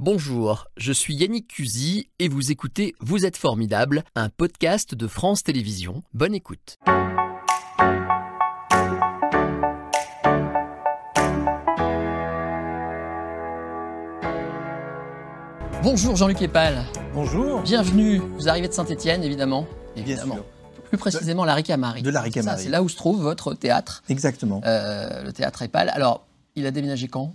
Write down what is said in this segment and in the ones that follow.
Bonjour, je suis Yannick Cusy et vous écoutez Vous êtes formidable, un podcast de France Télévisions. Bonne écoute. Bonjour Jean-Luc Epal. Bonjour. Bienvenue. Vous arrivez de Saint-Étienne, évidemment. évidemment. sûr. Plus précisément, la Ricamarie. De la Ça, Ricamarie. C'est là où se trouve votre théâtre, Exactement. euh, le théâtre Epal. Alors, il a déménagé quand?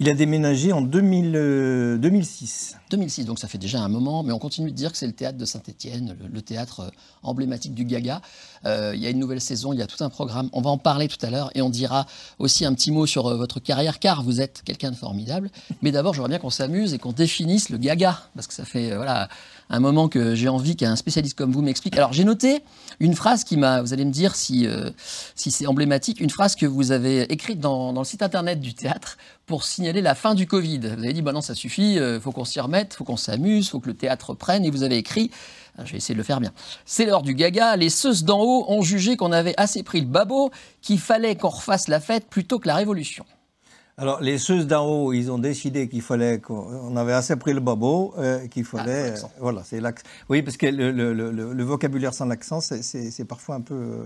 Il a déménagé en 2000, euh, 2006. 2006, donc ça fait déjà un moment, mais on continue de dire que c'est le théâtre de Saint-Étienne, le, théâtre euh, emblématique du Gaga. Euh, il y a une nouvelle saison, il y a tout un programme. On va en parler tout à l'heure et on dira aussi un petit mot sur euh, votre carrière, car vous êtes quelqu'un de formidable. Mais d'abord, j'aimerais bien qu'on s'amuse et qu'on définisse le Gaga, parce que ça fait voilà un moment que j'ai envie qu'un spécialiste comme vous m'explique. Alors j'ai noté une phrase qui m'a, vous allez me dire si si c'est emblématique, une phrase que vous avez écrite dans, dans le site internet du théâtre pour signaler la fin du Covid. Vous avez dit, bah non, ça suffit, il faut qu'on s'y remette, faut qu'on s'amuse, faut que le théâtre prenne, et vous avez écrit, alors, je vais essayer de le faire bien, c'est l'heure du gaga, les ceux d'en haut ont jugé qu'on avait assez pris le babot, qu'il fallait qu'on refasse la fête plutôt que la révolution. Alors, les ceux d'en haut, ils ont décidé qu'il fallait qu'on on avait assez pris le babo, euh, qu'il fallait. Ah, l'accent. euh, voilà, c'est l'accent. Oui, parce que le, le- le- le- le vocabulaire sans l'accent, c'est- parfois un peu. euh,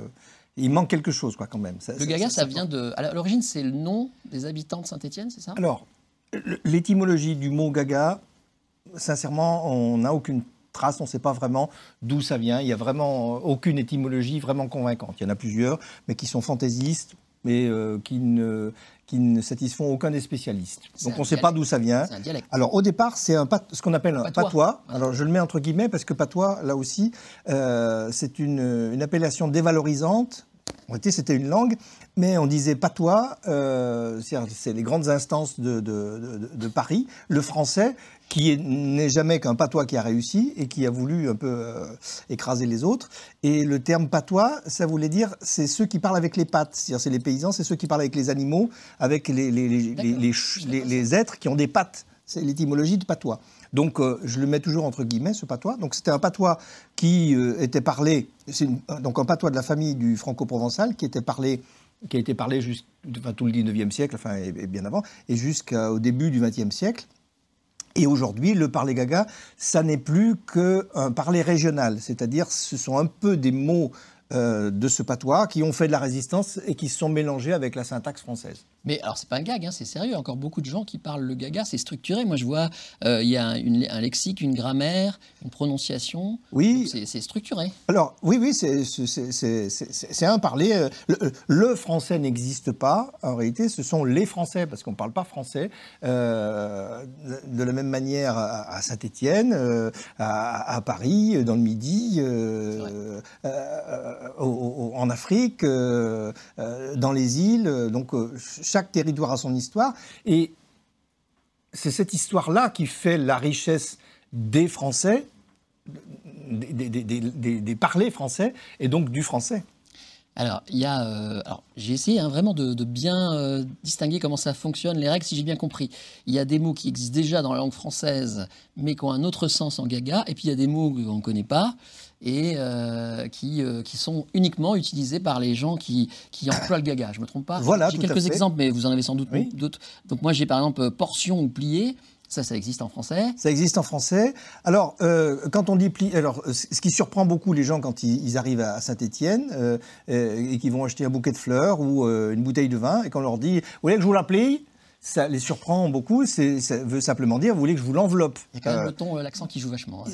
il manque quelque chose, quoi, quand même. Ça- Le gaga, ça vient de... À l'origine, c'est le nom des habitants de Saint-Étienne, c'est ça? Alors, l'étymologie du mot gaga, sincèrement, on n'a aucune trace, on ne sait pas vraiment d'où ça vient. Il n'y a vraiment aucune étymologie vraiment convaincante. Il y en a plusieurs, mais qui sont fantaisistes, mais euh, qui, ne, qui ne satisfont aucun des spécialistes. Donc on ne sait pas d'où ça vient. C'est un dialecte. Alors au départ, c'est un pat- ce qu'on appelle un Patois. Alors je le mets entre guillemets parce que patois, là aussi, euh, c'est une, une appellation dévalorisante. En réalité, c'était une langue, mais on disait patois, euh, c'est les grandes instances de, de- de- de Paris, le français, qui est- n'est jamais qu'un patois qui a réussi et qui a voulu un peu euh, écraser les autres. Et le terme patois, ça voulait dire, c'est ceux qui parlent avec les pattes, c'est-à-dire c'est les paysans, c'est ceux qui parlent avec les animaux, avec les, les- les- les êtres qui ont des pattes. C'est l'étymologie de patois. Donc, euh, je le mets toujours entre guillemets, ce patois. Donc, c'était un patois qui euh, était parlé, c'est une- donc un patois de la famille du franco-provençal qui était parlé, qui a été parlé tout le 19e siècle, enfin, et, bien avant, et jusqu'au début du 20e siècle. Et aujourd'hui, le parler gaga, ça n'est plus qu'un parler régional, c'est-à-dire ce sont un peu des mots euh, de ce patois qui ont fait de la résistance et qui se sont mélangés avec la syntaxe française. Mais alors, c'est pas un gag, hein, c'est sérieux. Encore beaucoup de gens qui parlent le gaga, c'est structuré. Moi, je vois, euh, il y a un, une- un lexique, une grammaire, une prononciation. Oui, C'est structuré. Alors, oui, oui, c'est- un parler. euh, Le, le français n'existe pas. En réalité, ce sont les Français, parce qu'on ne parle pas français. euh, de la même manière à, à Saint-Étienne, euh, à, à Paris, euh, dans le Midi, euh, euh, au- au- en Afrique, euh, euh, dans les îles. Donc, euh, chaque territoire a son histoire. Et c'est cette histoire-là qui fait la richesse des Français, des, des- parlers français, et donc du français. Alors, euh, j'ai essayé hein, vraiment de, de bien euh, distinguer comment ça fonctionne, les règles, si j'ai bien compris. Il y a des mots qui existent déjà dans la langue française, mais qui ont un autre sens en gaga, et puis il y a des mots qu'on ne connaît pas et euh, qui, euh, qui sont uniquement utilisés par les gens qui, qui emploient le gaga. Je me trompe pas? Voilà, J'ai quelques exemples, mais vous en avez sans doute Oui. d'autres. Donc, moi, j'ai par exemple euh, portion ou plié. Ça, ça existe en français. Ça existe en français. Alors, euh, quand on dit pli, alors euh, ce qui surprend beaucoup les gens quand ils, ils arrivent à Saint-Étienne euh, et qu'ils vont acheter un bouquet de fleurs ou euh, une bouteille de vin et qu'on leur dit, vous voulez que je vous la plie? Ça les surprend beaucoup. Ça veut simplement dire, vous voulez que je vous l'enveloppe Il y a quand même Euh, le ton, euh, l'accent qui joue vachement. hein.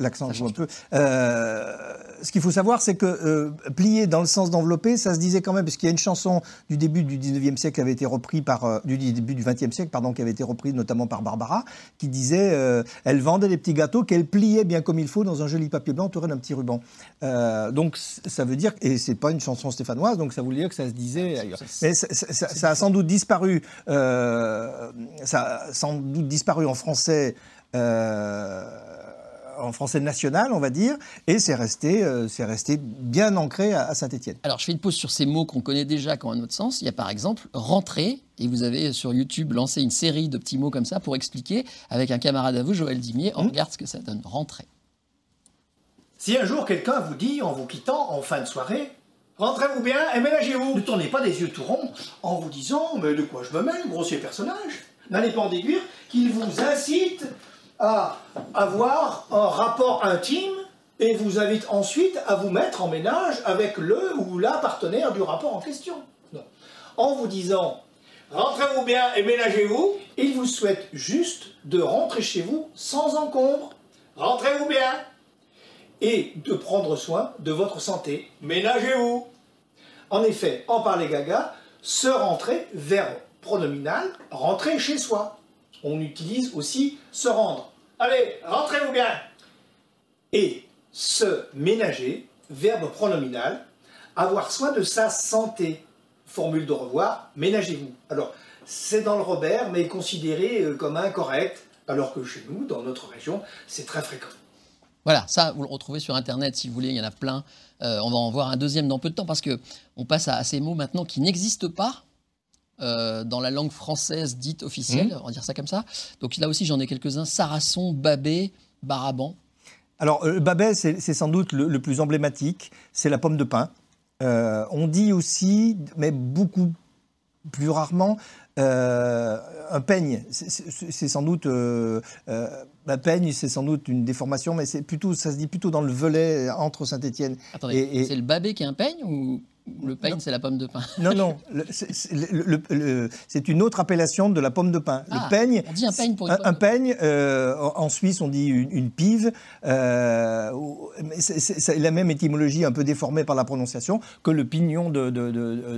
L'accent joue un peu. Euh, ce qu'il faut savoir, c'est que plier dans le sens d'envelopper, ça se disait quand même, parce qu'il y a une chanson du début du 19e siècle qui avait été reprise par. du début du 20e siècle, pardon, qui avait été reprise notamment par Barbara, qui disait Elle vendait des petits gâteaux qu'elle pliait bien comme il faut dans un joli papier blanc entouré d'un petit ruban. Donc ça veut dire. Et c'est pas une chanson stéphanoise, donc ça voulait dire que ça se disait ailleurs. c'est- Mais ça a sans doute disparu. Euh, ça a sans doute disparu en français. euh, en français national, on va dire, et c'est resté, euh, c'est resté bien ancré à, à Saint-Étienne. Alors, je fais une pause sur ces mots qu'on connaît déjà, qui ont un autre sens. Il y a par exemple rentrer, et vous avez sur YouTube lancé une série de petits mots comme ça pour expliquer, avec un camarade à vous, Joël Dimier, on regarde ce que ça donne. Rentrer. Si un jour quelqu'un vous dit, en vous quittant en fin de soirée, rentrez-vous bien et ménagez-vous, ne tournez pas des yeux tout ronds en vous disant, mais de quoi je me mêle, grossier personnage? N'allez pas en déduire qu'il vous incite à avoir un rapport intime et vous invite ensuite à vous mettre en ménage avec le ou la partenaire du rapport en question. Non. En vous disant rentrez-vous bien et ménagez-vous, il vous souhaite juste de rentrer chez vous sans encombre. Rentrez-vous bien et de prendre soin de votre santé. Ménagez-vous. En effet, en parler gaga, se rentrer, verbe pronominal, rentrer chez soi. On utilise aussi se rendre. Allez, rentrez-vous bien. Et se ménager, verbe pronominal, avoir soin de sa santé. Formule de revoir, ménagez-vous. Alors, c'est dans le Robert, mais considéré euh, comme incorrect, alors que chez nous, dans notre région, c'est très fréquent. Voilà, ça, vous le retrouvez sur Internet si vous voulez, il y en a plein. Euh, on va en voir un deuxième dans peu de temps parce qu'on passe à, ces mots maintenant qui n'existent pas euh, dans la langue française dite officielle, mmh. on va dire ça comme ça. Donc là aussi, j'en ai quelques-uns. Sarasson, Babé, Baraban. Alors, euh, Babet, c'est sans doute le, plus emblématique, c'est la pomme de pin. on dit aussi, mais beaucoup plus rarement, un peigne. C'est sans doute la peigne, c'est sans doute une déformation, mais c'est plutôt, ça se dit plutôt dans le velay entre Saint-Étienne. et... c'est le babé qui est un peigne ou le peigne, c'est la pomme de pin? Non, non, c'est une autre appellation de la pomme de pin. le ah, peigne. On dit un peigne pour une Un, peigne, euh, en Suisse, on dit une, pive. Euh, c'est la même étymologie un peu déformée par la prononciation que le pignon de, de,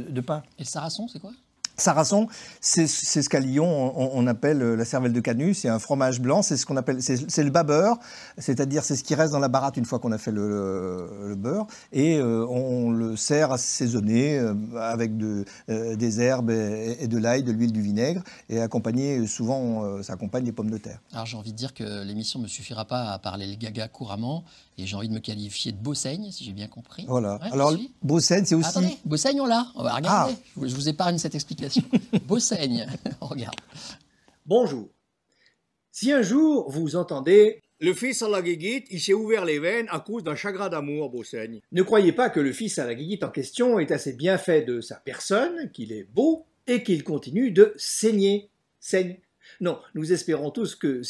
de pain. Et le sarrason, c'est quoi? Sarrason, c'est ce qu'à Lyon on, appelle euh, la cervelle de canut, c'est un fromage blanc, c'est ce qu'on appelle, c'est le babeur, c'est-à-dire c'est ce qui reste dans la baratte une fois qu'on a fait le, beurre, et euh, on, le sert assaisonné euh, avec de, des herbes et, de l'ail, de l'huile, du vinaigre, et accompagné, souvent ça accompagne des pommes de terre. Alors j'ai envie de dire que l'émission ne me suffira pas à parler le gaga couramment, et j'ai envie de me qualifier de Beausaigne, si j'ai bien compris. Voilà. Alors Beausaigne, c'est aussi... Attendez, Beausaigne on l'a, on va regarder, ah. je vous épargne cette explication. Beausaigne, regarde. Bonjour. Si un jour vous entendez le fils à la guiguite, il s'est ouvert les veines à cause d'un chagrin d'amour, Beausaigne. Ne croyez pas que le fils à la guiguite en question est assez bien fait de sa personne, qu'il est beau et qu'il continue de saigner. Saigne. Non, nous espérons tous que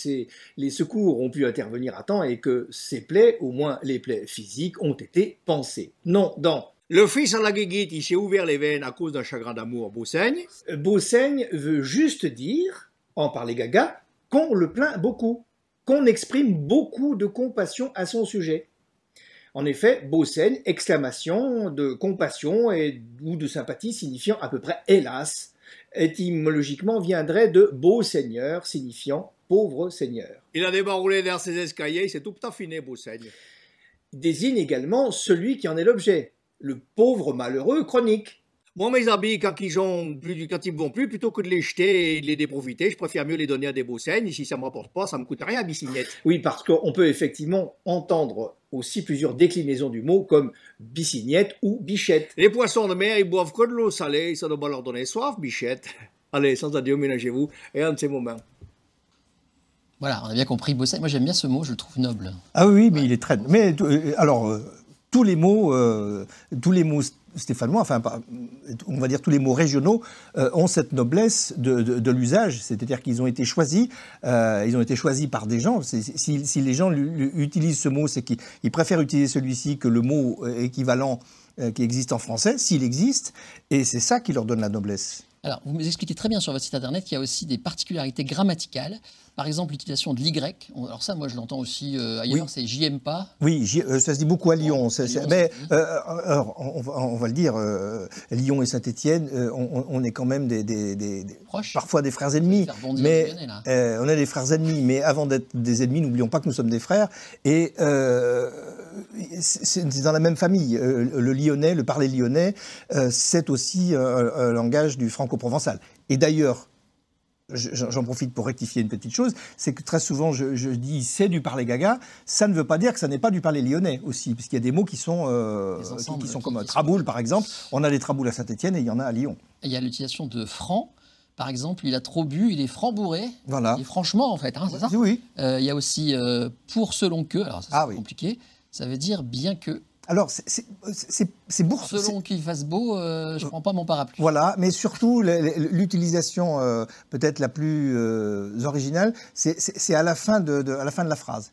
les secours ont pu intervenir à temps et que ces plaies, au moins les plaies physiques, ont été pensées. Non, dans le fils à la guiguite, il s'est ouvert les veines à cause d'un chagrin d'amour, Beausaigne. Beausaigne veut juste dire, en parler gaga, qu'on le plaint beaucoup, qu'on exprime beaucoup de compassion à son sujet. En effet, Beausaigne, exclamation de compassion et, ou de sympathie signifiant à peu près hélas, étymologiquement viendrait de beau seigneur, signifiant pauvre seigneur. Il a débarroulé vers ses escaliers, c'est tout affiné, Beausaigne. Désigne également celui qui en est l'objet, le pauvre malheureux chronique. Moi, mes habits, quand ils ont plus, quand ils vont plus, plutôt que de les jeter et de les déprofiter, je préfère mieux les donner à des beaux Et si ça me rapporte pas, ça me coûte rien, bissinette. Oui, parce qu'on peut effectivement entendre aussi plusieurs déclinaisons du mot comme bissignette ou bichette. Les poissons de mer, ils boivent que de l'eau salée, ça doit pas leur donner soif, bichette. Allez, sans adieu, ménagez-vous, et un de ces moments. Voilà, on a bien compris Bosset. Moi, j'aime bien ce mot, je le trouve noble. Ah oui, mais il est très. Mais euh, alors, euh, tous les mots, euh, tous les mots stéphanois, enfin, on va dire tous les mots régionaux, euh, ont cette noblesse de, l'usage, c'est-à-dire qu'ils ont été choisis, euh, ils ont été choisis par des gens. Si, les gens utilisent ce mot, c'est qu'ils préfèrent utiliser celui-ci que le mot équivalent qui existe en français, s'il existe, et c'est ça qui leur donne la noblesse. Alors, vous m'expliquez très bien sur votre site internet qu'il y a aussi des particularités grammaticales. Par exemple, l'utilisation de l'Y. Alors ça, moi, je l'entends aussi euh, ailleurs, c'est j'y pas. Oui, euh, ça se dit beaucoup à Lyon. mais euh, on, va, le dire, Lyon et Saint-Étienne, on, est quand même des, parfois des frères ennemis. Mais on est des frères ennemis. Mais avant d'être des ennemis, n'oublions pas que nous sommes des frères. Et c'est dans la même famille. le lyonnais, le parler lyonnais, c'est aussi un langage du franco-provençal. Et d'ailleurs, j'en profite pour rectifier une petite chose, c'est que très souvent je, dis c'est du parler gaga, ça ne veut pas dire que ça n'est pas du parler lyonnais aussi, parce qu'il y a des mots qui sont, euh, qui, sont comme traboule par exemple, on a des traboules à Saint-Etienne et il y en a à Lyon. il y a l'utilisation de franc, par exemple, il a trop bu, il est franc bourré. Voilà. Et franchement, en fait, hein, c'est ça? Oui. Euh, il y a aussi euh, pour selon que, alors ça c'est ah compliqué, ça veut dire bien que. Alors, c'est- bourse. Selon qu'il fasse beau, euh, je prends pas mon parapluie. Voilà, mais surtout l'utilisation euh, peut-être la plus euh, originale, c'est- à la fin de, de- à la fin de la phrase.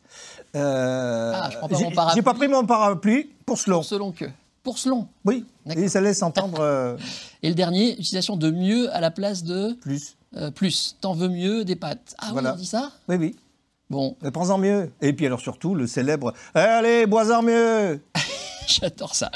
Euh, Ah, je prends pas mon parapluie. J'ai pas pris mon parapluie pour selon. Selon que. Pour selon. Oui, D'accord. et ça laisse entendre euh, Et le dernier, utilisation de mieux à la place de plus. euh, plus. T'en veux mieux des pâtes. Ah Voilà. oui, on dit ça? Oui, oui. Bon, Prends-en mieux. Et puis alors surtout le célèbre Allez, bois-en mieux j'adore ça.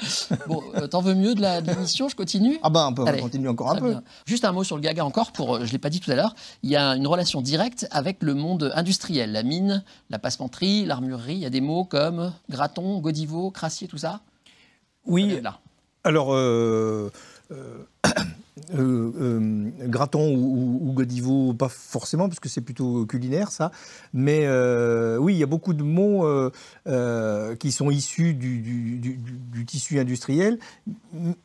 Bon, euh, t'en veux mieux de la de l'émission Je continue Ah ben on peut Allez, continuer encore un Très peu. bien. Juste un mot sur le Gaga encore, pour, euh, je ne l'ai pas dit tout à l'heure. Il y a une relation directe avec le monde industriel, la mine, la passementerie, l'armurerie. Il y a des mots comme graton, godiveau, crassier, tout ça? Ça Oui, vient de là. Alors, euh, euh, euh, euh, graton ou, ou- ou godiveau, pas forcément, parce que c'est plutôt culinaire, ça. Mais euh, oui, il y a beaucoup de mots euh, qui sont issus du, tissu industriel,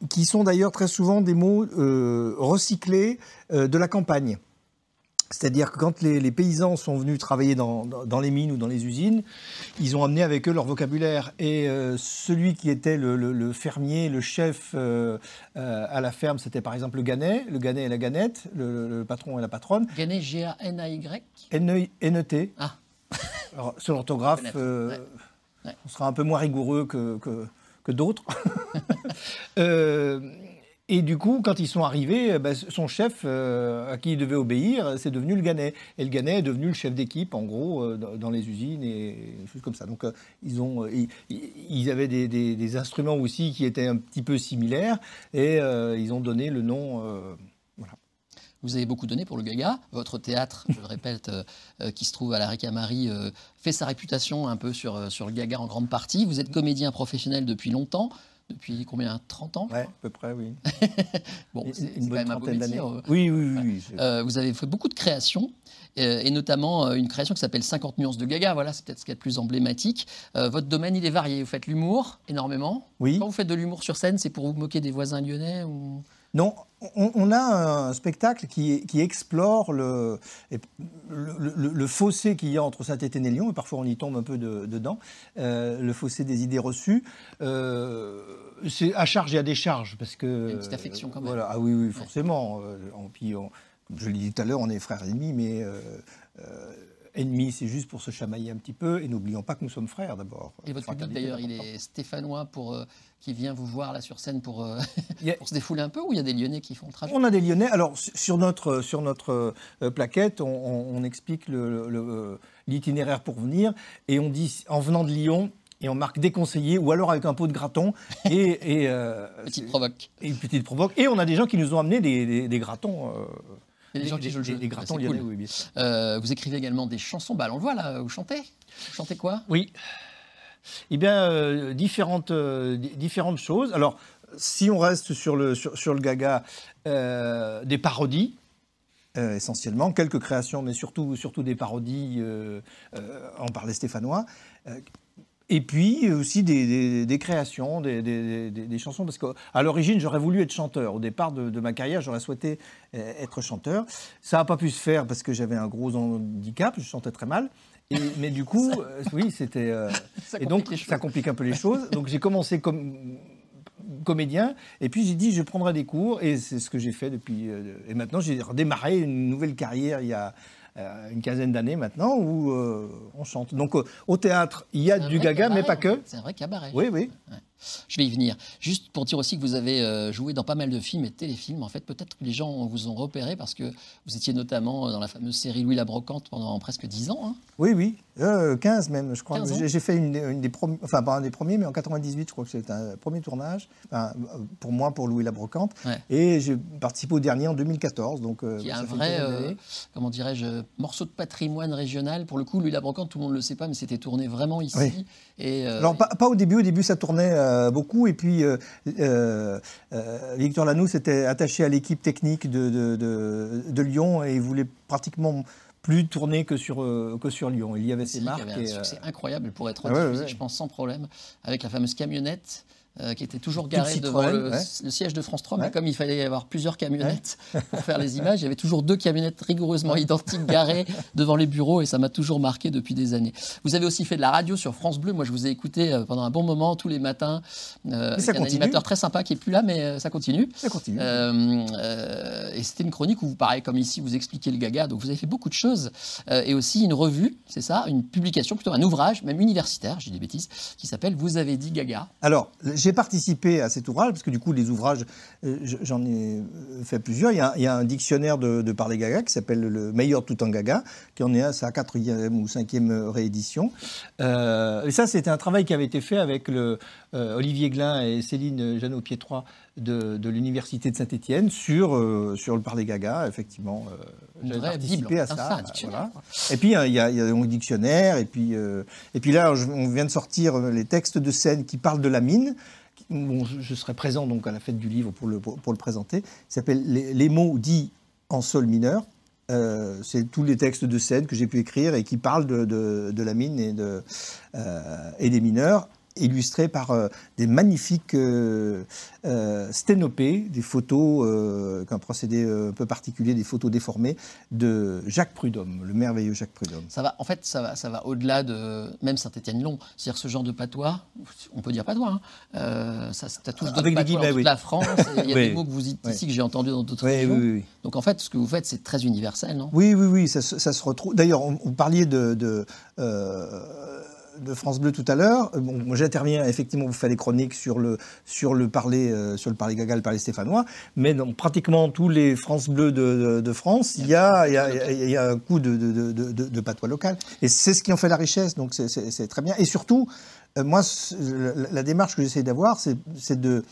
qui sont d'ailleurs très souvent des mots recyclés de la campagne. C'est-à-dire que quand les, les paysans sont venus travailler dans, dans- dans les mines ou dans les usines, ils ont amené avec eux leur vocabulaire. Et euh, celui qui était le, le- le fermier, le chef euh, euh, à la ferme, c'était par exemple le ganet, le ganet et la ganette, le, le patron et la patronne. Ganet, G-A-N-A-Y. N-E- N-E-T. Ah. Alors, sur l'orthographe, Connaître, ouais. Ouais. on sera un peu moins rigoureux que, que, que d'autres. Et du coup, quand ils sont arrivés, euh, ben, son chef euh, à qui il devait obéir, c'est devenu le Ganet. Et le Ganet est devenu le chef d'équipe, en gros, euh, dans, les usines et des choses comme ça. Donc, ils, ont, ils, avaient des, instruments aussi qui étaient un petit peu similaires et ils ont donné le nom. Vous avez beaucoup donné pour le Gaga. Votre théâtre, je le répète, qui se trouve à la Ricamarie, euh, fait sa réputation un peu sur, sur le Gaga en grande partie. Vous êtes comédien professionnel depuis longtemps. Depuis combien? 30 ans ouais, à peu près, oui. Bon, Une- c'est quand bonne même un beau métier. euh. Oui, oui, oui. Euh, vous avez fait beaucoup de créations, euh, et notamment une création qui s'appelle 50 nuances de Gaga. Voilà, c'est peut-être ce qu'il y a de plus emblématique. Euh, votre domaine, il est varié. Vous faites l'humour énormément. oui. Quand vous faites de l'humour sur scène, c'est pour vous moquer des voisins lyonnais ou... Non, on, a un spectacle qui, qui explore le, le, le- le fossé qu'il y a entre Saint-Étienne et Lyon, et parfois on y tombe un peu de- dedans, euh, le fossé des idées reçues. Euh, c'est à charge et à décharge, parce que... Il y a une petite affection quand même. Voilà, ah oui, oui, forcément. Euh, en- puis on- comme je l'ai dit tout à l'heure, on est frères ennemis, mais... euh, Ennemis, c'est juste pour se chamailler un petit peu, et n'oublions pas que nous sommes frères d'abord. Et votre public, d'ailleurs, il est stéphanois pour, qui vient vous voir là sur scène pour, euh, pour se défouler un peu, ou il y a des Lyonnais qui font le trajet? On a des Lyonnais. Alors, su- sur notre, sur notre euh, plaquette, on, on- on explique euh, l'itinéraire pour venir et on dit en venant de Lyon. Et on marque déconseillé ou alors avec un pot de graton et, et, euh, Petite provoque. et une petite provoque. Et on a des gens qui nous ont amené des, des- des gratons. euh, Il y a des gens qui jouent le jeu. Des gratons c'est lyonnais, cool. oui, bien sûr. Euh, vous écrivez également des chansons. Bah, on le voit là, vous chantez? Vous chantez quoi? Oui. Eh bien, euh, différentes, euh, di- différentes choses. Alors, si on reste sur le, sur, le gaga, euh, des parodies. essentiellement, quelques créations, mais surtout, surtout des parodies, on parlait stéphanois. Et puis aussi des, des- créations, des, des- chansons, parce qu'à l'origine, j'aurais voulu être chanteur. Au départ de, de ma carrière, j'aurais souhaité être chanteur. Ça n'a pas pu se faire parce que j'avais un gros handicap, je chantais très mal. Et- mais du coup, euh, oui, c'était. euh, et donc, ça complique un peu les choses. Donc, j'ai commencé comme comédien, et puis j'ai dit je prendrai des cours, et c'est ce que j'ai fait depuis. euh, et maintenant, j'ai redémarré une nouvelle carrière il y a euh, une quinzaine d'années maintenant, où euh, on chante. Donc, au théâtre, il y a du gaga, mais pas que. C'est un vrai cabaret. Oui, oui. Je vais y venir. Juste pour dire aussi que vous avez euh, joué dans pas mal de films et de téléfilms. En fait, peut-être que les gens vous ont repéré parce que vous étiez notamment dans la fameuse série Louis la Brocante pendant presque 10 ans. hein. Oui, oui, Euh, 15 même, je crois. 15 ans. J'ai fait une, une des premiers, enfin pas un des premiers, mais en 98, je crois que c'était un premier tournage, enfin, pour moi, pour Louis la Brocante. Ouais. Et j'ai participé au dernier en 2014, donc euh, qui est un vrai, euh, comment dirais-je, morceau de patrimoine régional. Pour le coup, Louis la Brocante, tout le monde ne le sait pas, mais c'était tourné vraiment ici. Oui. Et, euh, Alors, pas, pas au début, au début ça tournait euh, beaucoup, et puis euh, euh, Victor Lanous était attaché à l'équipe technique de, de, de- de Lyon et il voulait pratiquement plus tourner que sur, que sur Lyon. Il y avait ses marques. avait un et, succès incroyable pour être Ah ouais, ouais. je pense, sans problème, avec la fameuse camionnette euh, qui était toujours garé devant le, ouais. le siège de France 3. Mais comme il fallait avoir plusieurs camionnettes pour faire les images, il y avait toujours deux camionnettes rigoureusement identiques garées devant les bureaux et ça m'a toujours marqué depuis des années. Vous avez aussi fait de la radio sur France Bleu. Moi, je vous ai écouté euh, pendant un bon moment tous les matins. Euh, avec un animateur très sympa qui est plus là, mais euh, ça continue. Ça continue. Euh, et c'était une chronique où vous, pareil, comme ici, vous expliquez le gaga. Donc vous avez fait beaucoup de choses. Et aussi une revue, c'est ça, une publication, plutôt un ouvrage, même universitaire, dis des bêtises, qui s'appelle Vous avez dit gaga. Alors, j'ai participé à cet ouvrage, parce que du coup, les ouvrages, euh, je- j'en ai euh, fait plusieurs. Il y a, un dictionnaire de, de parler gaga qui s'appelle Le meilleur tout en gaga, qui en est à sa quatrième ou cinquième réédition. Euh, et ça, c'était un travail qui avait été fait avec Olivier Glin et Céline Janot-Piétrois de, de l'Université de Saint-Étienne sur, euh, sur le parler gaga, effectivement. euh, j'avais participé Bible, à ça. un voilà. Et puis, euh, il y a, y a donc dictionnaire, et puis, euh, et puis là, je- on vient de sortir euh, les textes de scène qui parlent de la mine. Bon, je, je serai présent donc à la fête du livre pour le, pour, pour le présenter. Il s'appelle les, les mots dits en sol mineur. Euh, c'est tous les textes de scène que j'ai pu écrire et qui parlent de, de- de la mine et, de, euh, et des mineurs, illustrés par euh, des magnifiques euh, euh, sténopées, des photos, qu'un procédé un peu particulier, des photos déformées de Jacques Prudhomme, le merveilleux Jacques Prudhomme. Ça va, en fait, ça va, ça va au-delà de même Saint-Étienne-Long. C'est-à-dire ce genre de patois, on peut dire patois, hein, ça, ça touche d'autres Avec patois dans toute oui. la France. Il y a Oui. des mots que vous dites Oui. ici que j'ai entendus dans d'autres régions. Donc en fait, ce que vous faites, c'est très universel, non? Oui, oui, oui, ça, se- ça se retrouve. D'ailleurs, on, on parliez de, de, de France Bleu tout à l'heure. Euh, Bon, j'interviens, effectivement, vous faites des chroniques sur le, sur le parler, euh, sur le parler gaga, le parler stéphanois, mais dans pratiquement tous les France Bleu de, de- de France, il y a, il y, a, il y a un coup de, de, patois local. Et c'est ce qui en fait la richesse, donc c'est- très bien. Et surtout, euh, moi, la, la démarche que j'essaie d'avoir, c'est de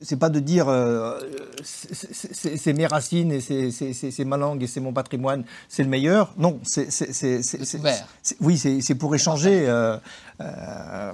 c'est pas de dire euh, c'est- mes racines et c'est- ma langue et c'est mon patrimoine, c'est le meilleur. Non, c'est Oui, c'est pour échanger. euh, euh,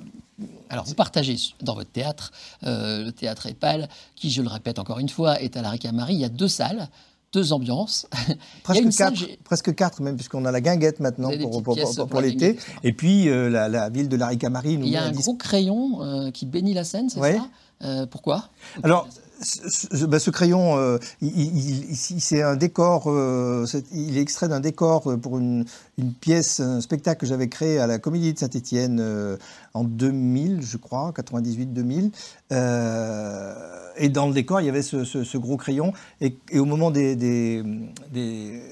Alors, vous partagez dans votre théâtre, le théâtre Épal, qui, je le répète encore une fois, est à la Ricamarie. Il y a deux salles, deux ambiances. Presque salle, quatre, j'ai- presque quatre même, puisqu'on a la guinguette maintenant pour, l'été. Et puis euh, la, la ville de la Ricamarie nous Il y a un gros crayon euh, qui bénit la scène, c'est Ouais. ça? Euh, Pourquoi? Alors, ce, ce- crayon, euh, il- c'est un décor, euh, c'est- il est extrait d'un décor euh, pour une, pièce, un spectacle que j'avais créé à la Comédie de Saint-Étienne euh, en 2000, je crois, 98-2000. Euh, et dans le décor, il y avait ce, gros crayon. Et, au moment des-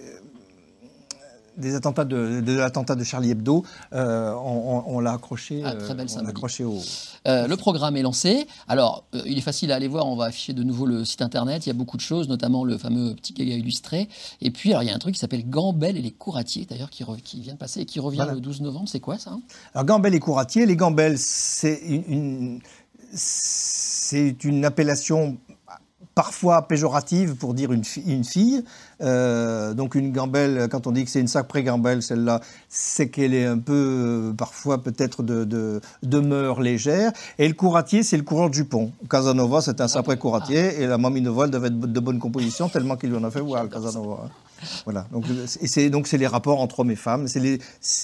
des attentats de, de l'attentat de Charlie Hebdo, euh, on, on- on l'a accroché, Ah, très belle euh, on accroché au, Euh, le programme est lancé. Alors, euh, il est facile à aller voir. On va afficher de nouveau le site internet. Il y a beaucoup de choses, notamment le fameux petit gaga illustré. Et puis, alors, il y a un truc qui s'appelle Gambel et les couratiers, d'ailleurs, qui, vient de passer et qui revient Voilà. le 12 novembre. C'est quoi ça hein? Alors gambel et couratier, les gambelles, c'est une, une- c'est une appellation parfois péjorative pour dire une, fi- une fille. Euh, donc une gambelle, quand on dit que c'est une sacrée gambelle, celle-là, c'est qu'elle est un peu, euh, parfois peut-être de, de, de mœurs légères. Et le couratier, c'est le coureur de jupon. Casanova, c'est un sacré couratier, et la mamie Nova, elle devait être de bonne composition, tellement qu'il lui en a fait voir, le Casanova. Voilà. Donc c'est donc c'est les rapports entre hommes et femmes. C'est les,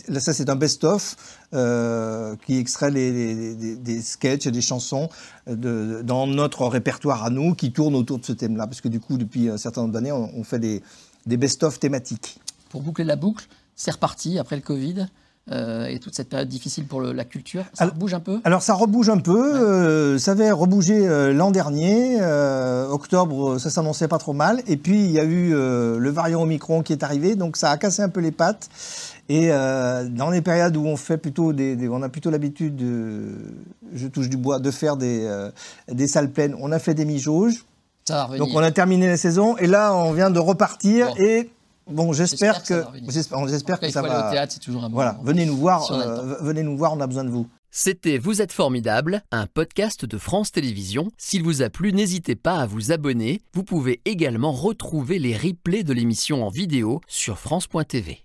là, ça c'est un best-of euh, qui extrait les, des- sketchs et des chansons de, dans notre répertoire à nous qui tournent autour de ce thème-là. Parce que du coup, depuis un certain nombre d'années, on, on fait des, des best-of thématiques. Pour boucler la boucle, c'est reparti après le Covid euh, et toute cette période difficile pour le- la culture. Ça Alors- bouge un peu? Alors ça rebouge un peu. euh, ça avait rebougé euh, l'an dernier. octobre, ça s'annonçait pas trop mal. Et puis il y a eu le variant Omicron qui est arrivé, donc ça a cassé un peu les pattes. Et dans les périodes où on fait plutôt des, des- on a plutôt l'habitude, de, je touche du bois, de faire des, des salles pleines. On a fait des mi-jauges. Ça va revenir. Donc on a terminé la saison et là on vient de repartir Bon. et bon j'espère J'espère que ça va j'espère cas, que ça aller au va. théâtre, c'est toujours un bon Voilà, moment. venez nous voir, Si euh, venez nous voir, on a besoin de vous. C'était Vous êtes formidable, un podcast de France Télévisions. S'il vous a plu, n'hésitez pas à vous abonner. Vous pouvez également retrouver les replays de l'émission en vidéo sur France.tv.